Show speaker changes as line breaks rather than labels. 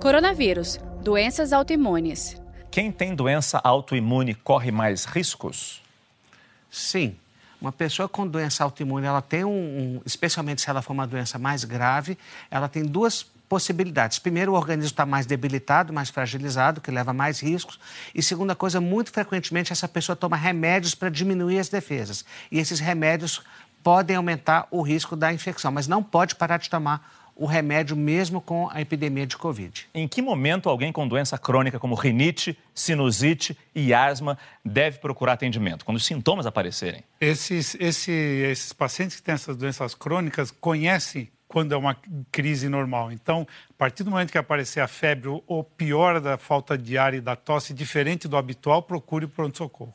Coronavírus, doenças autoimunes.
Quem tem doença autoimune corre mais riscos?
Sim. Uma pessoa com doença autoimune, ela tem um, um, especialmente se ela for uma doença mais grave, ela tem duas possibilidades. Primeiro, o organismo está mais debilitado, mais fragilizado, que leva mais riscos. E segunda coisa, muito frequentemente essa pessoa toma remédios para diminuir as defesas. E esses remédios podem aumentar o risco da infecção, mas não pode parar de tomar o remédio mesmo com a epidemia de Covid.
Em que momento alguém com doença crônica como rinite, sinusite e asma deve procurar atendimento? Quando os sintomas aparecerem?
Esses, esse, esses pacientes que têm essas doenças crônicas conhecem quando é uma crise normal. Então, a partir do momento que aparecer a febre ou pior da falta de ar e da tosse diferente do habitual, procure o pronto-socorro.